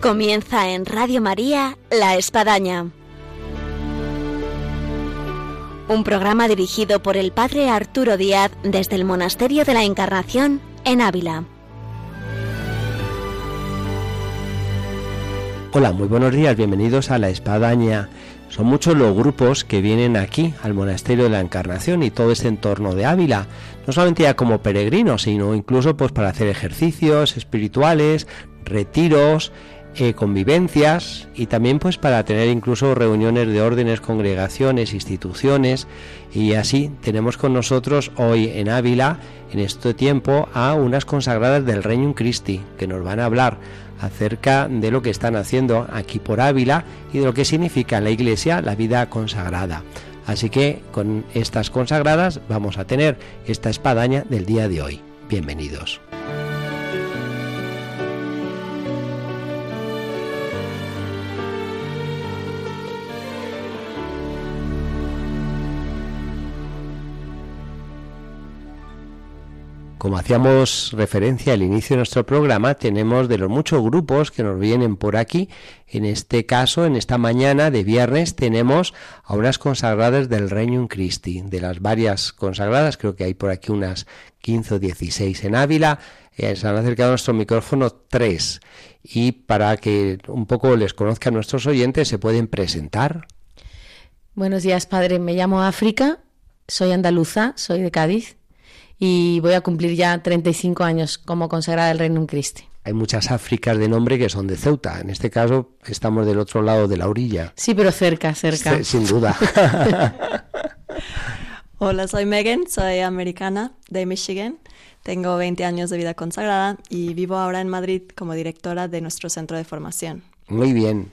Comienza en Radio María La Espadaña. Un programa dirigido por el Padre Arturo Díaz desde el Monasterio de la Encarnación en Ávila. Hola, muy buenos días, bienvenidos a La Espadaña. Son muchos los grupos que vienen aquí al Monasterio de la Encarnación y todo este entorno de Ávila, no solamente ya como peregrinos, sino incluso pues para hacer ejercicios espirituales, retiros, eh, convivencias y también pues para tener incluso reuniones de órdenes, congregaciones, instituciones y así tenemos con nosotros hoy en Ávila en este tiempo a unas consagradas del Reino Christi que nos van a hablar acerca de lo que están haciendo aquí por Ávila y de lo que significa en la iglesia la vida consagrada. Así que con estas consagradas vamos a tener esta espadaña del día de hoy. Bienvenidos. Como hacíamos referencia al inicio de nuestro programa, tenemos de los muchos grupos que nos vienen por aquí. En este caso, en esta mañana de viernes, tenemos a unas consagradas del Reino Christi. De las varias consagradas, creo que hay por aquí unas 15 o 16 en Ávila. Eh, se han acercado a nuestro micrófono tres. Y para que un poco les conozcan nuestros oyentes, se pueden presentar. Buenos días, padre. Me llamo África, soy andaluza, soy de Cádiz y voy a cumplir ya 35 años como consagrada del Reino Christi. Hay muchas Áfricas de nombre que son de Ceuta. En este caso estamos del otro lado de la orilla. Sí, pero cerca, cerca. sin duda. Hola, soy Megan, soy americana de Michigan. Tengo 20 años de vida consagrada y vivo ahora en Madrid como directora de nuestro centro de formación. Muy bien.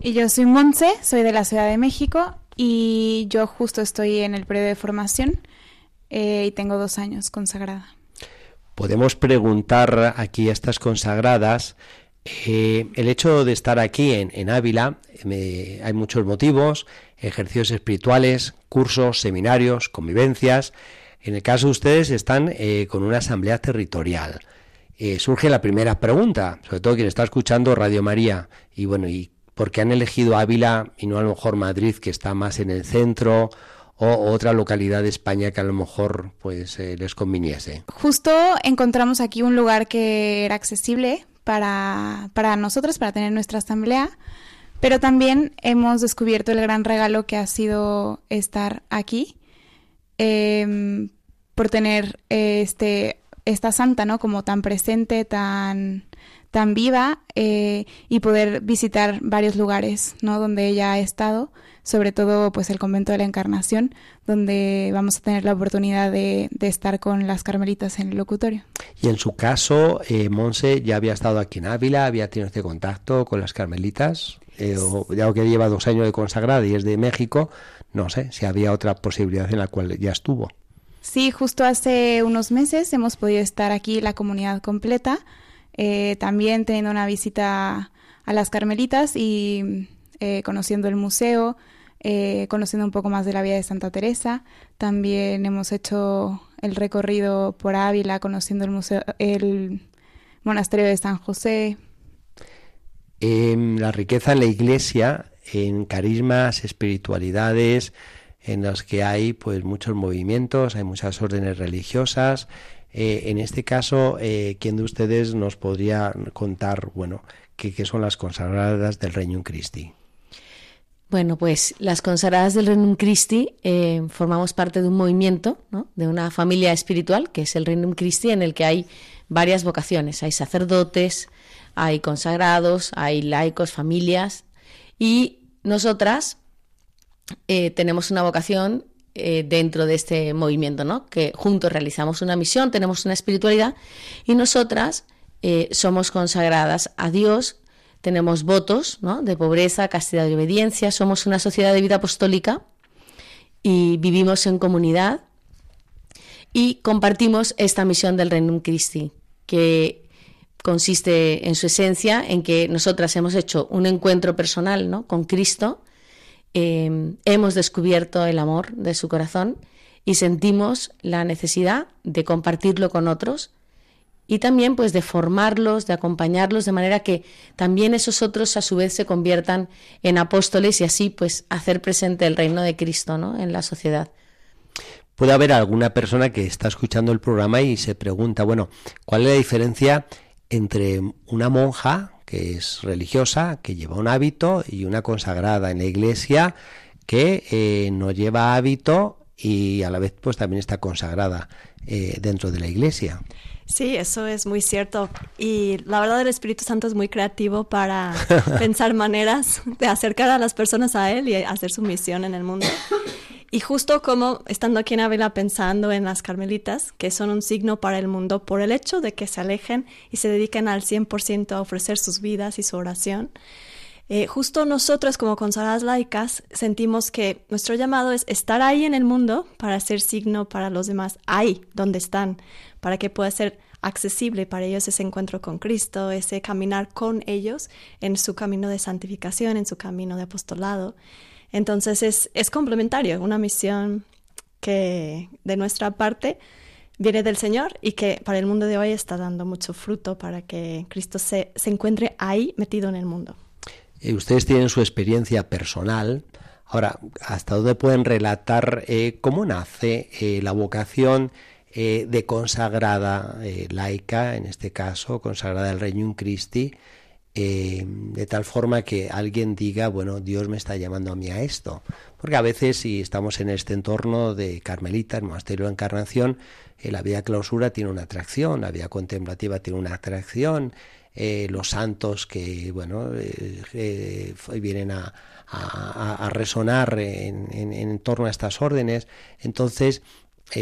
Y yo soy Monse, soy de la Ciudad de México y yo justo estoy en el periodo de formación eh, y tengo dos años consagrada. Podemos preguntar aquí a estas consagradas, eh, el hecho de estar aquí en, Ávila, hay muchos motivos, ejercicios espirituales, cursos, seminarios, convivencias. En el caso de ustedes están eh, con una asamblea territorial. surge la primera pregunta, sobre todo quien está escuchando Radio María, y bueno, ¿y por qué han elegido Ávila y no a lo mejor Madrid, que está más en el centro, o otra localidad de España que a lo mejor pues eh, les conviniese. Justo encontramos aquí un lugar que era accesible para, para nosotros, para tener nuestra asamblea, pero también hemos descubierto el gran regalo que ha sido estar aquí em, por tener este esta santa, ¿no? Como tan presente, tan tan viva eh, y poder visitar varios lugares, ¿no? Donde ella ha estado, sobre todo pues el convento de la Encarnación, donde vamos a tener la oportunidad de, estar con las carmelitas en el locutorio. Y en su caso, eh, Monse ya había estado aquí en Ávila, había tenido este contacto con las carmelitas, eh, ya que lleva dos años de consagrada y es de México, no sé si había otra posibilidad en la cual ya estuvo. Sí, justo hace unos meses hemos podido estar aquí la comunidad completa eh, también teniendo una visita a las Carmelitas y eh, conociendo el museo, eh, conociendo un poco más de la vida de Santa Teresa. También hemos hecho el recorrido por Ávila, conociendo el museo, el monasterio de San José. la riqueza en la Iglesia, en carismas, espiritualidades, en los que hay pues muchos movimientos, hay muchas órdenes religiosas, eh, en este caso, eh, ¿quién de ustedes nos podría contar, bueno, qué, son las consagradas del Reino Christi? Bueno, pues las consagradas del Reino Christi eh, formamos parte de un movimiento, de una familia espiritual, que es el Reino Christi, en el que hay varias vocaciones. Hay sacerdotes, hay consagrados, hay laicos, familias, y nosotras tenemos una vocación eh, dentro de este movimiento, ¿no? Que juntos realizamos una misión, tenemos una espiritualidad y nosotras eh, somos consagradas a Dios, tenemos votos ¿no? de pobreza, castidad y obediencia, somos una sociedad de vida apostólica y vivimos en comunidad y compartimos esta misión del Reino Christi, que consiste en su esencia en que nosotras hemos hecho un encuentro personal ¿no? con Cristo Em, hemos descubierto el amor de su corazón y sentimos la necesidad de compartirlo con otros y también pues de formarlos, de acompañarlos de manera que también esos otros a su vez se conviertan en apóstoles y así pues hacer presente el reino de Cristo, ¿no? en la sociedad. Puede haber alguna persona que está escuchando el programa y se pregunta, bueno, ¿cuál es la diferencia entre una monja que es religiosa, que lleva un hábito, y una consagrada en la iglesia que eh, no lleva hábito y a la vez pues también está consagrada eh, dentro de la iglesia. Sí, eso es muy cierto. Y la verdad el Espíritu Santo es muy creativo para pensar maneras de acercar a las personas a Él y hacer su misión en el mundo. Y justo como estando aquí en Ávila pensando en las carmelitas, que son un signo para el mundo por el hecho de que se alejen y se dediquen al 100% a ofrecer sus vidas y su oración, eh, justo nosotras como consagradas laicas sentimos que nuestro llamado es estar ahí en el mundo para ser signo para los demás, ahí donde están, para que pueda ser accesible para ellos ese encuentro con Cristo, ese caminar con ellos en su camino de santificación, en su camino de apostolado. Entonces es, es complementario, una misión que de nuestra parte viene del Señor y que para el mundo de hoy está dando mucho fruto para que Cristo se, se encuentre ahí metido en el mundo. Eh, ustedes tienen su experiencia personal. Ahora, ¿hasta dónde pueden relatar eh, cómo nace eh, la vocación de consagrada laica, en este caso, consagrada al Reino Christi, eh, de tal forma que alguien diga, bueno, Dios me está llamando a mí a esto. Porque a veces si estamos en este entorno de Carmelita, el monasterio de Encarnación, eh, la vida clausura tiene una atracción, la vida contemplativa tiene una atracción, eh, los santos que, bueno, vienen a, resonar en, en, torno a estas órdenes. Entonces,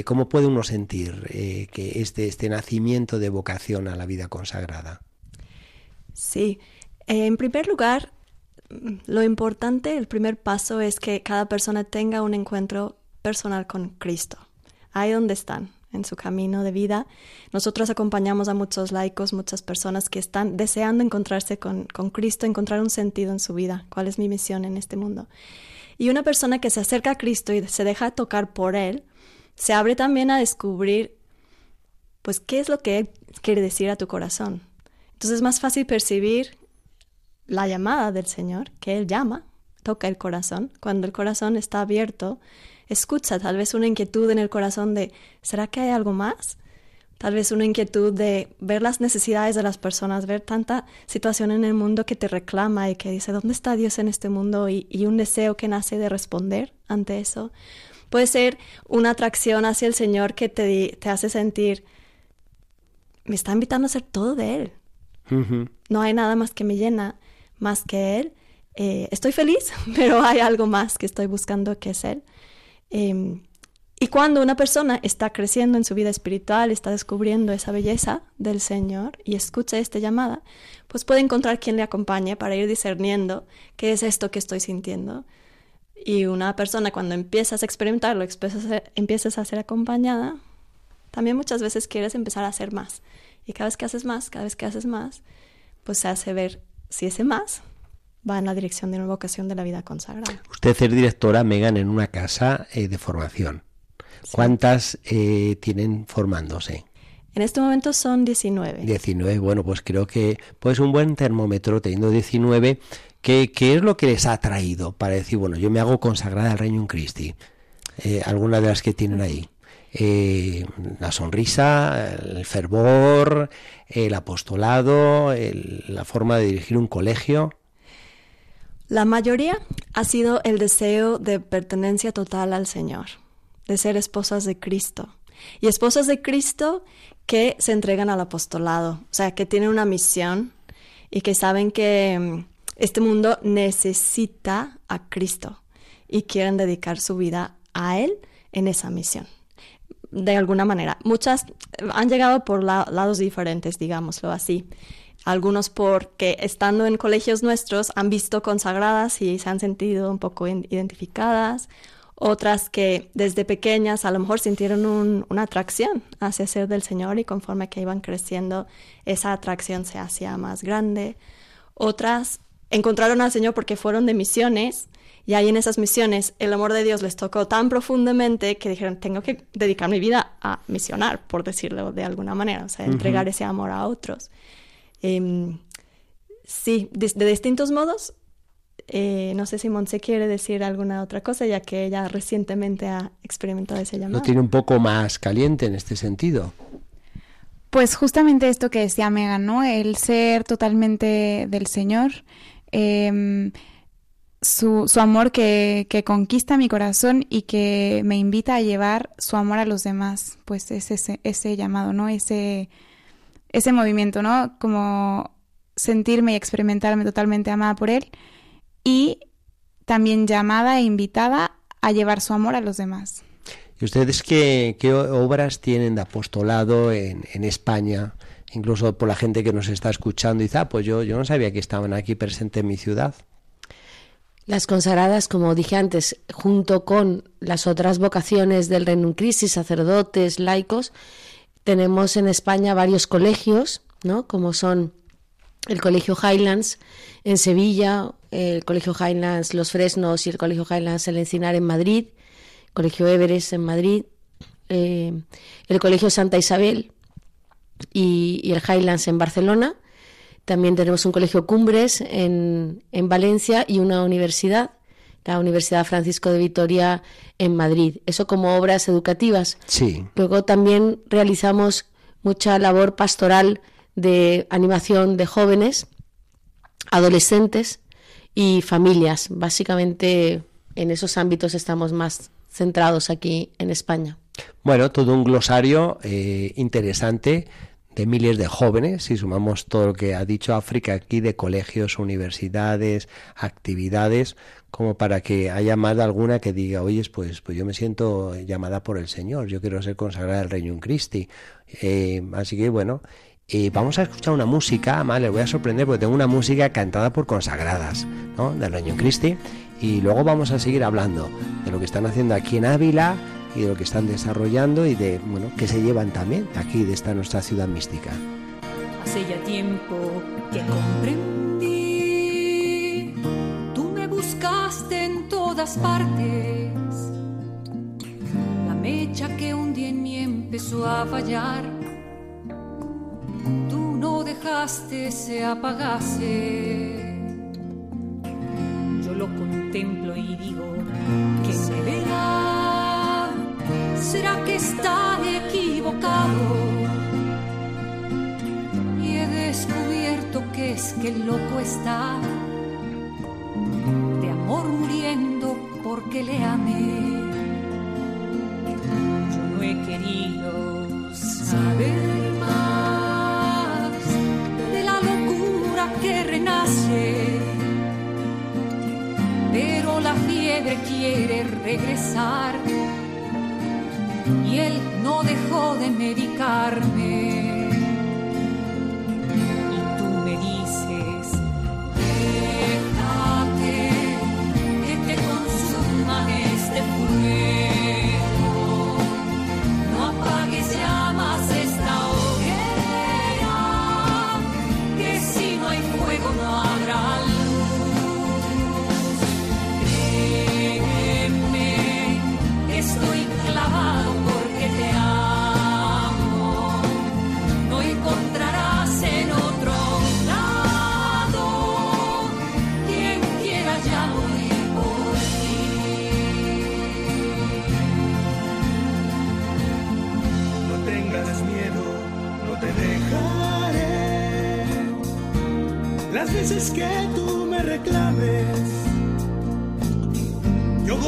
¿cómo puede uno sentir que este, este nacimiento de vocación a la vida consagrada? Sí, en primer lugar, lo importante, el primer paso es que cada persona tenga un encuentro personal con Cristo, ahí donde están, en su camino de vida. Nosotros acompañamos a muchos laicos, muchas personas que están deseando encontrarse con, con, Cristo, encontrar un sentido en su vida, cuál es mi misión en este mundo. Y una persona que se acerca a Cristo y se deja tocar por Él, se abre también a descubrir, pues, qué es lo que Él quiere decir a tu corazón. Entonces es más fácil percibir la llamada del Señor, que Él llama, toca el corazón. Cuando el corazón está abierto, escucha tal vez una inquietud en el corazón de, ¿será que hay algo más? Tal vez una inquietud de ver las necesidades de las personas, ver tanta situación en el mundo que te reclama y que dice, ¿dónde está Dios en este mundo? Y, un deseo que nace de responder ante eso. Puede ser una atracción hacia el Señor que te, te hace sentir, me está invitando a hacer todo de Él. No hay nada más que me llena, más que Él. Eh, estoy feliz, pero hay algo más que estoy buscando que es Él. Em, y cuando una persona está creciendo en su vida espiritual, está descubriendo esa belleza del Señor y escucha esta llamada, pues puede encontrar quien le acompañe para ir discerniendo qué es esto que estoy sintiendo. Y una persona cuando empiezas a experimentarlo, empiezas a ser acompañada, también muchas veces quieres empezar a hacer más. Y cada vez que haces más, cada vez que haces más, pues se hace ver si ese más va en la dirección de una vocación de la vida consagrada. Usted es directora, Megan, en una casa eh, de formación. ¿Cuántas eh, tienen formándose? En este momento son 19. 19, bueno, pues creo que pues un buen termómetro teniendo 19. ¿Qué, qué es lo que les ha traído para decir, bueno, yo me hago consagrada al Reino Christi? Eh, alguna de las que tienen ahí. Eh, la sonrisa, el fervor, el apostolado, la forma de dirigir un colegio. La mayoría ha sido el deseo de pertenencia total al Señor, de ser esposas de Cristo. Y esposas de Cristo que se entregan al apostolado, o sea, que tienen una misión y que saben que mm, este mundo necesita a Cristo y quieren dedicar su vida a Él en esa misión de alguna manera. Muchas han llegado por lados diferentes, digámoslo así. Algunos porque estando en colegios nuestros han visto consagradas y se han sentido un poco identificadas. Otras que desde pequeñas a lo mejor sintieron una atracción hacia ser del Señor y conforme que iban creciendo esa atracción se hacía más grande. Otras encontraron al Señor porque fueron de misiones Y ahí en esas misiones el amor de Dios les tocó tan profundamente que dijeron, tengo que dedicar mi vida a misionar, por decirlo de alguna manera, o sea, entregar ese amor a otros. Em, sí, de, distintos modos. Eh, no sé si Montse quiere decir alguna otra cosa, ya que ella recientemente ha experimentado ese llamado. Lo tiene un poco más caliente en este sentido. Pues justamente esto que decía Megan, ¿no? El ser totalmente del Señor. Eh, su, su amor que, que, conquista mi corazón y que me invita a llevar su amor a los demás, pues es ese, ese llamado, ¿no? Ese, ese movimiento, ¿no? Como sentirme y experimentarme totalmente amada por él y también llamada e invitada a llevar su amor a los demás. ¿Y ustedes qué, qué obras tienen de apostolado en, en, España? Incluso por la gente que nos está escuchando y ah, pues yo, yo no sabía que estaban aquí presentes en mi ciudad. Las consagradas, como dije antes, junto con las otras vocaciones del Renum Christi, sacerdotes, laicos, tenemos en España varios colegios, ¿no? Como son el Colegio Highlands en Sevilla, el Colegio Highlands Los Fresnos y el Colegio Highlands El Encinar en Madrid, Colegio Everest en Madrid, eh, el Colegio Santa Isabel y, y el Highlands en Barcelona también tenemos un colegio Cumbres en, en Valencia y una universidad, la Universidad Francisco de Vitoria en Madrid. Eso como obras educativas. Sí. Luego también realizamos mucha labor pastoral de animación de jóvenes, adolescentes y familias. Básicamente en esos ámbitos estamos más centrados aquí en España. Bueno, todo un glosario eh, interesante de miles de jóvenes, si sumamos todo lo que ha dicho África aquí, de colegios, universidades, actividades, como para que haya más de alguna que diga, oye, pues, pues yo me siento llamada por el Señor, yo quiero ser consagrada al Reino Christi. Eh, así que bueno, eh, vamos a escuchar una música, además les voy a sorprender porque tengo una música cantada por consagradas, ¿no? Del Reino Christi, y luego vamos a seguir hablando de lo que están haciendo aquí en Ávila, y de lo que están desarrollando y de bueno que se llevan también aquí de esta nuestra ciudad mística. Hace ya tiempo que comprendí, tú me buscaste en todas partes. La mecha que un día en mí empezó a fallar, tú no dejaste se apagase. Lo contemplo y digo que se verá ¿Será que está equivocado? Y he descubierto que es que el loco está de amor muriendo porque le amé. Yo no he querido saber fiebre quiere regresar y él no dejó de medicarme.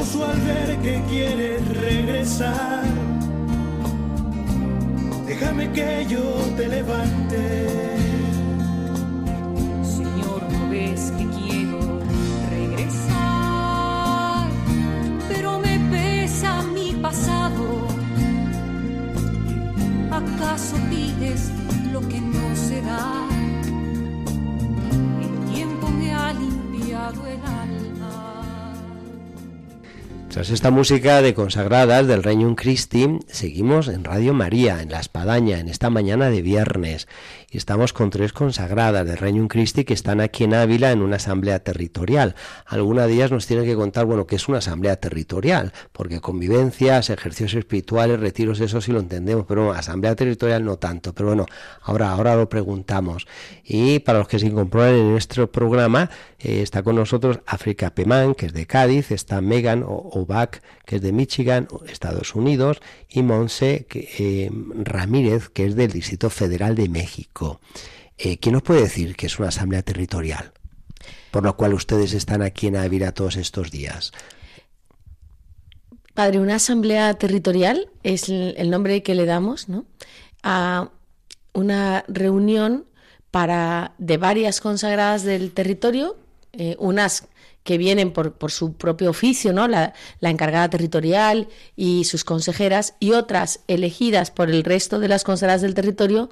Al ver que quieres regresar. Déjame que yo te levante. Señor, no ves que quiero regresar, pero me pesa mi pasado. ¿Acaso pides lo que no se da? El tiempo me ha limpiado Tras esta música de consagradas del Reino Christi, seguimos en Radio María, en La Espadaña, en esta mañana de viernes. Y estamos con tres consagradas del Reino Christi que están aquí en Ávila en una asamblea territorial. Alguna de ellas nos tienen que contar, bueno, qué es una asamblea territorial, porque convivencias, ejercicios espirituales, retiros, eso sí lo entendemos, pero asamblea territorial no tanto. Pero bueno, ahora, ahora lo preguntamos. Y para los que se incorporan en nuestro programa, eh, está con nosotros África Pemán, que es de Cádiz, está Megan o que es de Michigan, Estados Unidos, y Monse eh, Ramírez, que es del Distrito Federal de México. Eh, ¿Quién nos puede decir que es una asamblea territorial? Por lo cual ustedes están aquí en Ávila todos estos días. Padre, una asamblea territorial es el nombre que le damos ¿no? a una reunión para de varias consagradas del territorio, eh, unas que vienen por, por su propio oficio, ¿no? La, encargada territorial y sus consejeras, y otras elegidas por el resto de las consagradas del territorio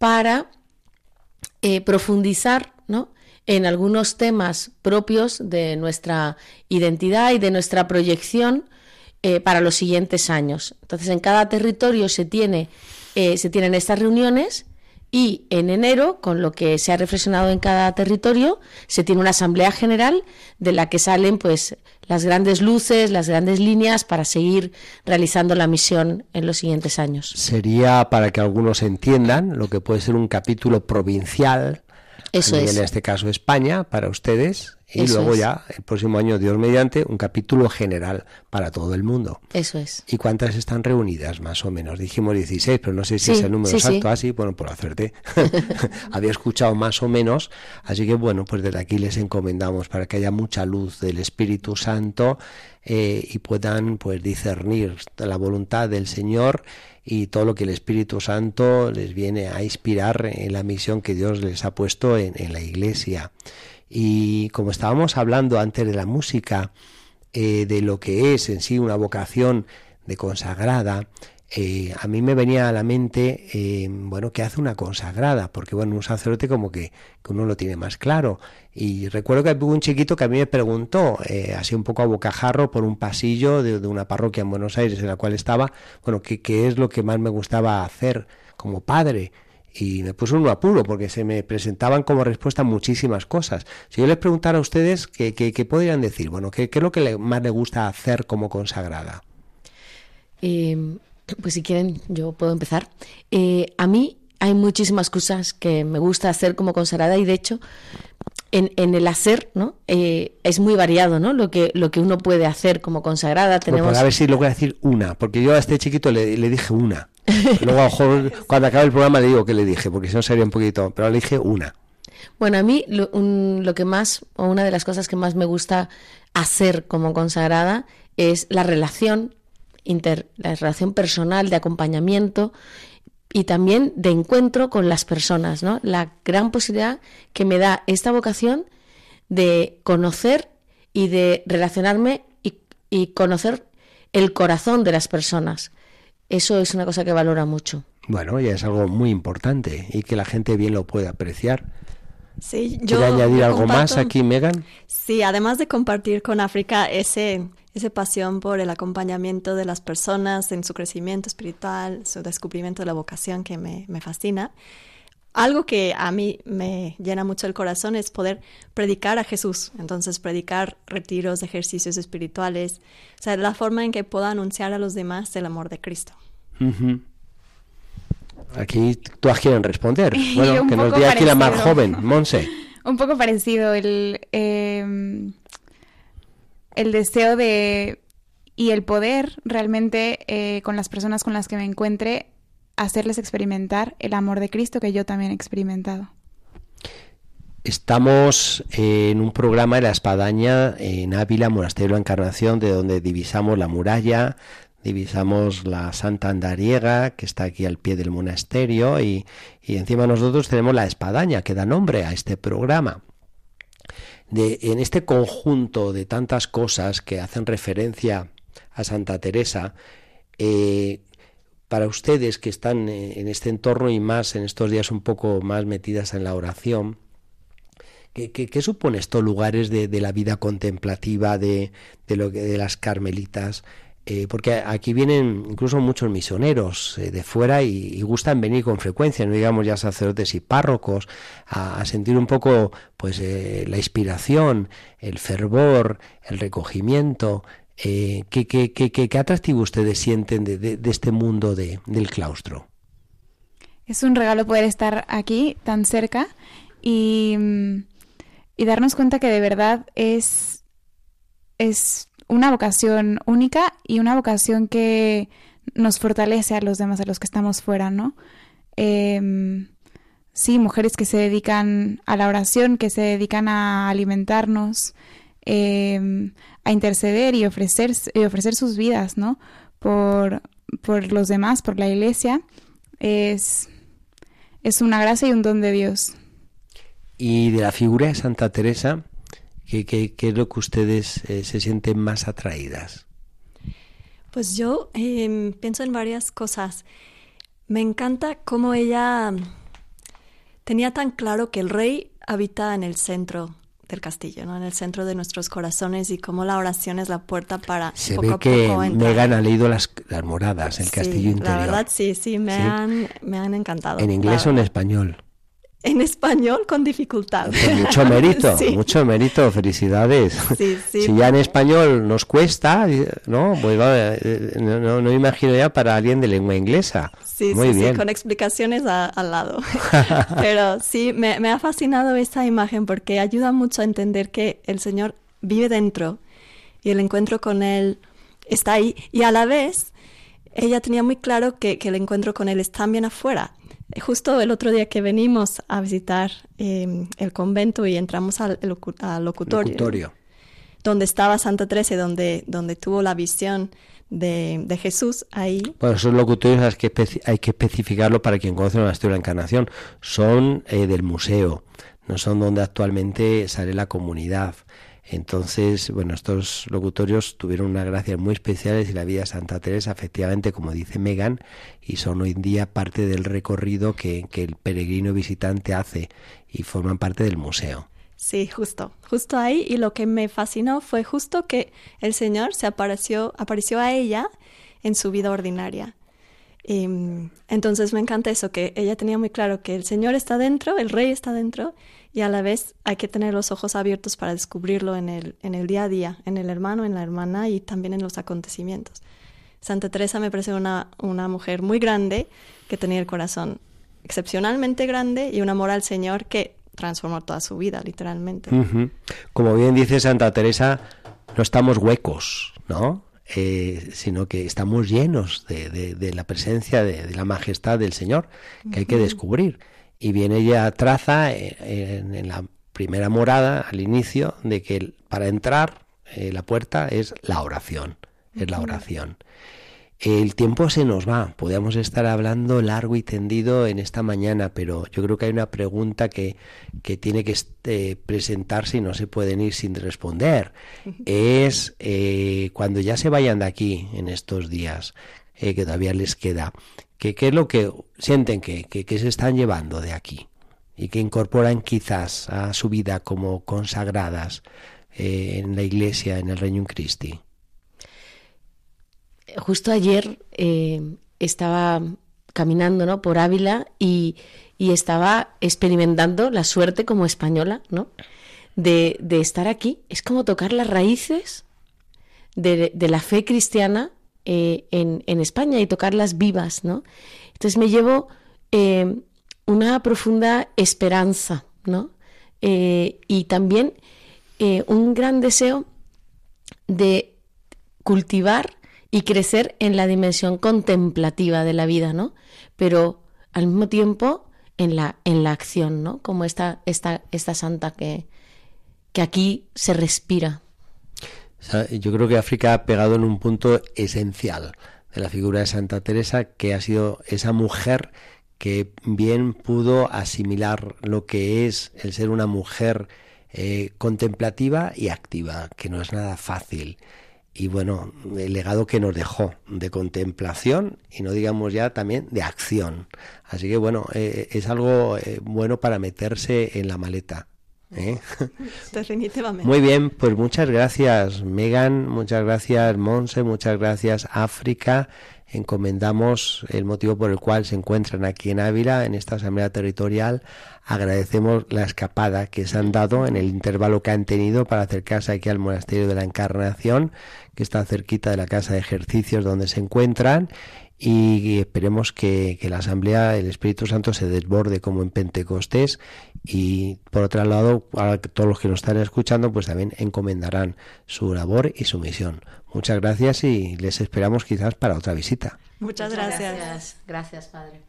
para eh, profundizar ¿no? en algunos temas propios de nuestra identidad y de nuestra proyección eh, para los siguientes años. Entonces, en cada territorio se, tiene, eh, se tienen estas reuniones y en enero, con lo que se ha reflexionado en cada territorio, se tiene una asamblea general de la que salen pues las grandes luces, las grandes líneas para seguir realizando la misión en los siguientes años. Sería para que algunos entiendan lo que puede ser un capítulo provincial eso En este caso España, para ustedes, y luego ya, el próximo año, Dios mediante, un capítulo general para todo el mundo. Eso es. ¿Y cuántas están reunidas, más o menos? Dijimos 16, pero no sé si es el número exacto. Así, bueno, por hacerte. Había escuchado más o menos. Así que, bueno, pues desde aquí les encomendamos para que haya mucha luz del Espíritu Santo eh, y puedan, pues, discernir la voluntad del Señor y todo lo que el Espíritu Santo les viene a inspirar en la misión que Dios les ha puesto en, la iglesia. Y como estábamos hablando antes de la música, eh, de lo que es en sí una vocación de consagrada, eh, a mí me venía a la mente, eh, bueno, ¿qué hace una consagrada? Porque, bueno, un sacerdote como que, uno lo tiene más claro. Y recuerdo que hubo un chiquito que a mí me preguntó, eh, así un poco a bocajarro, por un pasillo de, una parroquia en Buenos Aires en la cual estaba, bueno, ¿qué, qué es lo que más me gustaba hacer como padre? Y me puso un apuro porque se me presentaban como respuesta muchísimas cosas. Si yo les preguntara a ustedes qué, qué, qué podrían decir, bueno, ¿qué, ¿qué, es lo que más les gusta hacer como consagrada? Eh, pues si quieren, yo puedo empezar. Eh, a mí hay muchísimas cosas que me gusta hacer como consagrada y de hecho en, el hacer, ¿no? Eh, es muy variado, ¿no? Lo que, lo que uno puede hacer como consagrada. Tenemos... a ver si logro decir una, porque yo a este chiquito le, dije una. Luego, a lo mejor, cuando acabe el programa le digo que le dije, porque si no sería un poquito, pero le dije una. Bueno, a mí lo, lo que más, o una de las cosas que más me gusta hacer como consagrada es la relación la relación personal de acompañamiento y también de encuentro con las personas, ¿no? La gran posibilidad que me da esta vocación de conocer y de relacionarme y, y conocer el corazón de las personas. Eso es una cosa que valora mucho. Bueno, ya es algo muy importante y que la gente bien lo puede apreciar. Sí, yo ¿Quiere añadir algo más aquí, Megan? Sí, además de compartir con África ese, esa pasión por el acompañamiento de las personas en su crecimiento espiritual, su descubrimiento de la vocación que me, me fascina. Algo que a mí me llena mucho el corazón es poder predicar a Jesús, entonces predicar retiros, ejercicios espirituales, o sea, la forma en que pueda anunciar a los demás el amor de Cristo. Aquí todas quieren responder. Bueno, que nos diga aquí la más joven, Monse. Un poco parecido el, em, el deseo de y el poder realmente eh, con las personas con las que me encuentre hacerles experimentar el amor de Cristo que yo también he experimentado. Estamos en un programa de la Espadaña en Ávila, Monasterio de la Encarnación, de donde divisamos la muralla, divisamos la Santa Andariega, que está aquí al pie del monasterio, y, encima nosotros tenemos la espadaña, que da nombre a este programa. De, en este conjunto de tantas cosas que hacen referencia a Santa Teresa, eh, para ustedes que están en este entorno y más en estos días un poco más metidas en la oración, ¿Qué, qué, supone estos lugares de, de, la vida contemplativa de, de, lo, de las carmelitas? Eh, porque aquí vienen incluso muchos misioneros eh, de fuera y, gustan venir con frecuencia, no digamos ya sacerdotes y párrocos, a, sentir un poco pues eh, la inspiración, el fervor, el recogimiento. ¿qué, qué, qué, qué, atractivo ustedes sienten de, de, este mundo de, del claustro? Es un regalo poder estar aquí tan cerca y, y darnos cuenta que de verdad es, es una vocación única y una vocación que nos fortalece a los demás, a los que estamos fuera, ¿no? Em, sí, mujeres que se dedican a la oración, que se dedican a alimentarnos, em, a interceder y ofrecer, y ofrecer sus vidas, ¿no? Por, por los demás, por la iglesia, es, es una gracia y un don de Dios. Y de la figura de Santa Teresa, ¿Qué, es lo que ustedes eh, se sienten más atraídas? Pues yo em, pienso en varias cosas. Me encanta cómo ella tenía tan claro que el rey habita en el centro del castillo, ¿no? en el centro de nuestros corazones y cómo la oración es la puerta para Se ve que Megan ha leído las, moradas, el castillo interior. La verdad, sí, sí, me, Han, me han encantado. ¿En inglés o en español? En español con dificultad. mucho mérito, mucho mérito, felicidades. si ya en español nos cuesta, ¿no? Pues eh, no, no, imagino ya para alguien de lengua inglesa. Sí, Muy bien. con explicaciones al lado. Pero sí, me, me ha fascinado esta imagen porque ayuda mucho a entender que el Señor vive dentro y el encuentro con Él está ahí. Y a la vez, ella tenía muy claro que, que el encuentro con Él está también afuera Justo el otro día que venimos a visitar em, el convento y entramos al, locutorio, donde estaba Santa Teresa, donde, donde tuvo la visión de, Jesús ahí. Bueno, esos locutorios hay que, hay que especificarlo para quien conoce la historia de la Encarnación. Son eh, del museo, no son donde actualmente sale la comunidad. Entonces, bueno, estos locutorios tuvieron una gracia muy especiales y la vida de Santa Teresa, efectivamente, como dice Megan, y son hoy en día parte del recorrido que, el peregrino visitante hace y forman parte del museo. Sí, justo, justo ahí. Y lo que me fascinó fue justo que el Señor se apareció, apareció a ella en su vida ordinaria. Y, entonces me encanta eso, que ella tenía muy claro que el Señor está dentro, el Rey está dentro, y a la vez hay que tener los ojos abiertos para descubrirlo en el, en el día a día, en el hermano, en la hermana y también en los acontecimientos. Santa Teresa me parece una, una mujer muy grande que tenía el corazón excepcionalmente grande y un amor al Señor que transformó toda su vida, literalmente. Como bien dice Santa Teresa, no estamos huecos, ¿no? Eh, sino que estamos llenos de, de, la presencia, de, de, la majestad del Señor, que hay que descubrir y viene ella traza en, la primera morada al inicio de que para entrar eh, la puerta es la oración, es la oración. El tiempo se nos va, podemos estar hablando largo y tendido en esta mañana, pero yo creo que hay una pregunta que, que tiene que este, presentarse y no se pueden ir sin responder. Es eh, cuando ya se vayan de aquí en estos días, eh, que todavía les queda, ¿Qué, es lo que sienten que, se están llevando de aquí? Y que incorporan quizás a su vida como consagradas eh, en la iglesia, en el Reino Christi. Justo ayer eh, estaba caminando ¿no? por Ávila y, estaba experimentando la suerte como española ¿no? de, estar aquí. Es como tocar las raíces de, de la fe cristiana eh, en, España y tocarlas vivas, ¿no? Entonces me llevo eh, una profunda esperanza, ¿no? Eh, y también un gran deseo de cultivar y crecer en la dimensión contemplativa de la vida, ¿no? Pero al mismo tiempo en la, en la acción, ¿no? Como esta, esta, esta santa que, que aquí se respira. Yo creo que África ha pegado en un punto esencial de la figura de Santa Teresa, que ha sido esa mujer que bien pudo asimilar lo que es el ser una mujer eh, contemplativa y activa, que no es nada fácil. Y bueno, el legado que nos dejó de contemplación y no digamos ya también de acción. Así que bueno, eh, es algo eh, bueno para meterse en la maleta. ¿Eh? Definitivamente. Muy bien, pues muchas gracias Megan, muchas gracias Monse, muchas gracias África. Encomendamos el motivo por el cual se encuentran aquí en Ávila, en esta Asamblea Territorial. Agradecemos la escapada que se han dado en el intervalo que han tenido para acercarse aquí al Monasterio de la Encarnación, que está cerquita de la Casa de Ejercicios donde se encuentran y esperemos que, la Asamblea, el Espíritu Santo se desborde como en Pentecostés y por otro lado, a todos los que nos están escuchando, pues también encomendarán su labor y su misión. Muchas gracias y les esperamos quizás para otra visita. Muchas, gracias. Gracias, Padre.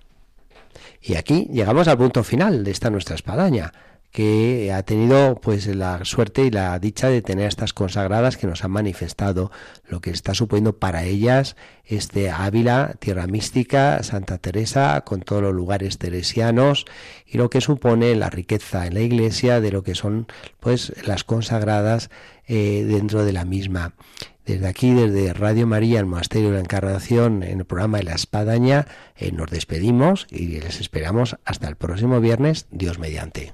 Y aquí llegamos al punto final de esta nuestra espadaña que ha tenido pues la suerte y la dicha de tener estas consagradas que nos han manifestado lo que está suponiendo para ellas este Ávila, tierra mística, Santa Teresa, con todos los lugares teresianos y lo que supone la riqueza en la iglesia de lo que son pues las consagradas eh, dentro de la misma. Desde aquí, desde Radio María, el Monasterio de la Encarnación, en el programa de la Espadaña, eh, nos despedimos y les esperamos hasta el próximo viernes, Dios mediante.